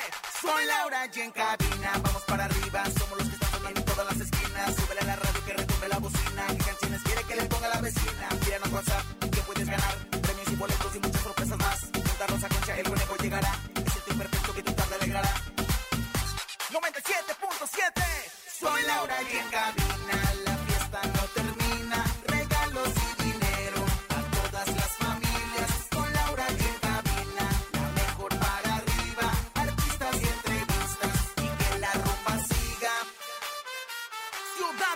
97.7. Soy Laura y en cabina, vamos para arriba. Somos los que están en todas las esquinas. Súbele a la radio que retumbe la bocina. ¿Qué canciones quiere que le ponga la vecina? Tíranos WhatsApp que puedes ganar. Premios y boletos y muchas sorpresas más. Junta Rosa Concha, el conejo llegará. Es el team perfecto que tu tarde alegrará. 97.7 Soy Laura y en cabina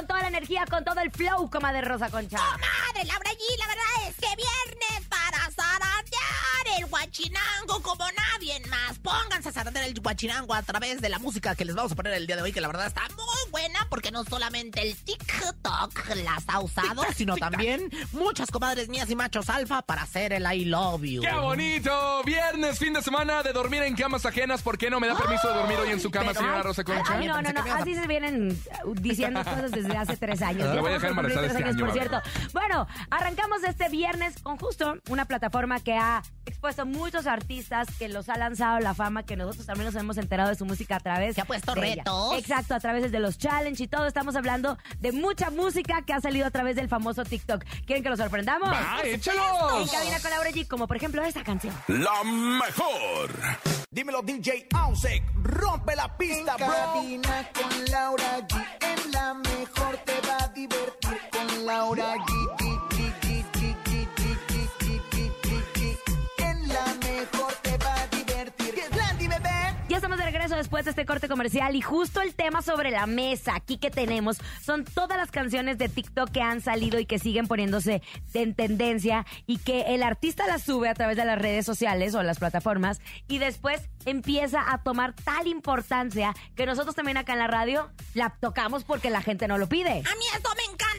con toda la energía, con todo el flow, comadre Rosa Concha. Madre, Laura G, la verdad es que viernes para zarandear el guachinango como nadie más. Pónganse a zarandear el guachinango a través de la música que les vamos a poner el día de hoy, que la verdad está muy buena porque no solamente el TikTok las ha usado, sino también muchas comadres mías y machos alfa para hacer el I love you. ¡Qué bonito! Viernes, fin de semana de dormir en camas ajenas. ¿Por qué no me da permiso de dormir hoy en su cama, pero- señora Rosa Concha? ay, No, no, no, así se vienen uh, diciendo cosas desde hace tres años. Ah, Ya voy a dejar embarazada este años, año, por cierto. Bueno, arrancamos este viernes con justo una plataforma que ha expuesto muchos artistas, que los ha lanzado la fama, que nosotros también nos hemos enterado de su música a través Que ha puesto de ella. retos. Exacto, a través de los challenge y todo. Estamos hablando de mucha música que ha salido a través del famoso TikTok. ¿Quieren que lo sorprendamos? ¡Va, En échalos! cabina con Laura G, como por ejemplo esta canción. La mejor. Dímelo DJ Ausek, rompe la pista, En bro. cabina con Laura G. regreso después de este corte comercial y justo el tema sobre la mesa aquí que tenemos son todas las canciones de TikTok que han salido y que siguen poniéndose en tendencia y que el artista las sube a través de las redes sociales o las plataformas y después empieza a tomar tal importancia que nosotros también acá en la radio la tocamos porque la gente no lo pide. A mí esto me encanta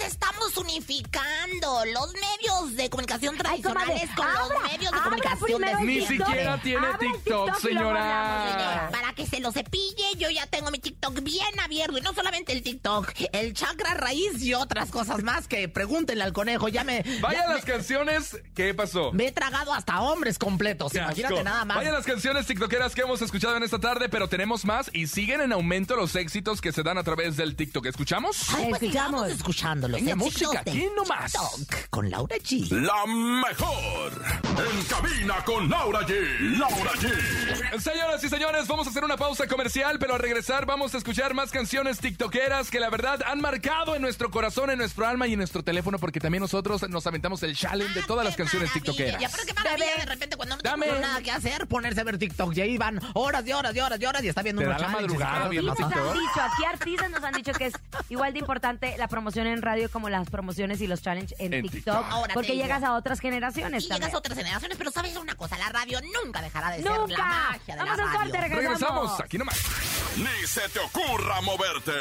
nos estamos unificando. Los medios de comunicación Ay, comadre, tradicionales con abra, los medios de abra comunicación de Ni TikTok. siquiera tiene TikTok, luego señora. Que se lo cepille, yo ya tengo mi TikTok bien abierto. Y no solamente el TikTok, el chakra raíz y otras cosas más que pregúntenle al conejo. Ya me. Vaya ya las me, canciones. ¿Qué pasó? me he tragado hasta hombres completos. Qué Imagínate asco. nada más. Vaya las canciones tiktokeras que hemos escuchado en esta tarde, pero tenemos más y siguen en aumento los éxitos que se dan a través del TikTok. ¿Escuchamos? Ay, pues Escuchamos. sigamos escuchando los Venga, música, aquí nomás. TikTok con Laura G. La mejor. En cabina con Laura G. Laura G. Señoras y señores, vamos a hacer una pausa comercial, pero al regresar vamos a escuchar más canciones tiktokeras que la verdad han marcado en nuestro corazón, en nuestro alma y en nuestro teléfono, porque también nosotros nos aventamos el challenge de Ah, todas las canciones maravilla. tiktokeras. Ya, pero qué maravilla de repente cuando no Dame. tengo nada que hacer, ponerse a ver TikTok. Y ahí van horas y horas y horas y horas y está viendo Te unos da la madrugada viendo nos han dicho, aquí artistas nos han dicho que es igual de importante la promoción en radio como las promociones y los challenges en, En TikTok, TikTok. Ahora te porque llegas a otras generaciones Y también. llegas a otras generaciones, pero sabes una cosa, la radio nunca dejará de ser la ¡Nunca! magia de Vamos la radio. corte, regresamos. Regresamos, aquí nomás. Ni se te ocurra moverte.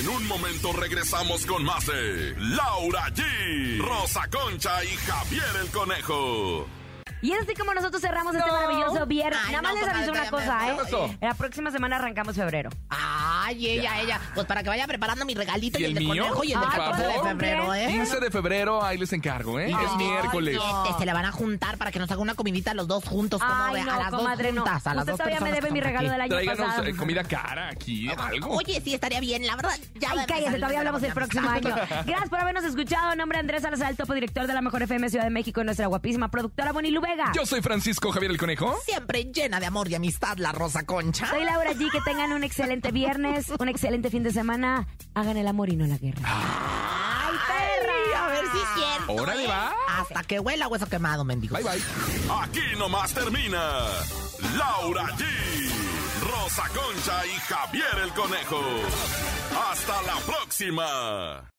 En un momento regresamos con más de Laura G. Rosa Concha y Javier el Conejo. Y es así como nosotros cerramos este maravilloso viernes. Ay, Nada más no, les aviso una cosa, ¿Qué ¿eh? La próxima semana arrancamos febrero. Ah, Ay, ella, ella. Pues para que vaya preparando mi regalito ¿Y y, el el del mío? conejo y el del Ay, 14 de por febrero. ¿eh? 15 de febrero, ahí les encargo, ¿eh? es miércoles. Este, se le van a juntar para que nos haga una comidita los dos juntos. ¿cómo Ay, ve? no, a las comadre, dos no. juntas. A las Usted dos todavía me debe mi regalo del aquí. año Tráiganos pasado. eh, comida cara aquí, algo. Oye, sí, estaría bien, la verdad. Ya Ay, empezar todavía hablamos el de próximo año. Gracias por habernos escuchado. Nombre Andrés Salazar, el topo director de la Mejor FM Ciudad de México y nuestra guapísima productora Bonnie Vega. Yo soy Francisco Javier el Conejo. Siempre llena de amor y amistad, la Rosa Concha. Soy Laura G. Que tengan un excelente viernes, un excelente fin de semana. Hagan el amor y no la guerra. ¡Ay, perra! A ver si es cierto. Órale, ¿eh? va. Hasta que huela hueso quemado, mendigo. Bye, bye. Aquí nomás termina Laura G, Rosa Concha y Javier el Conejo. Hasta la próxima.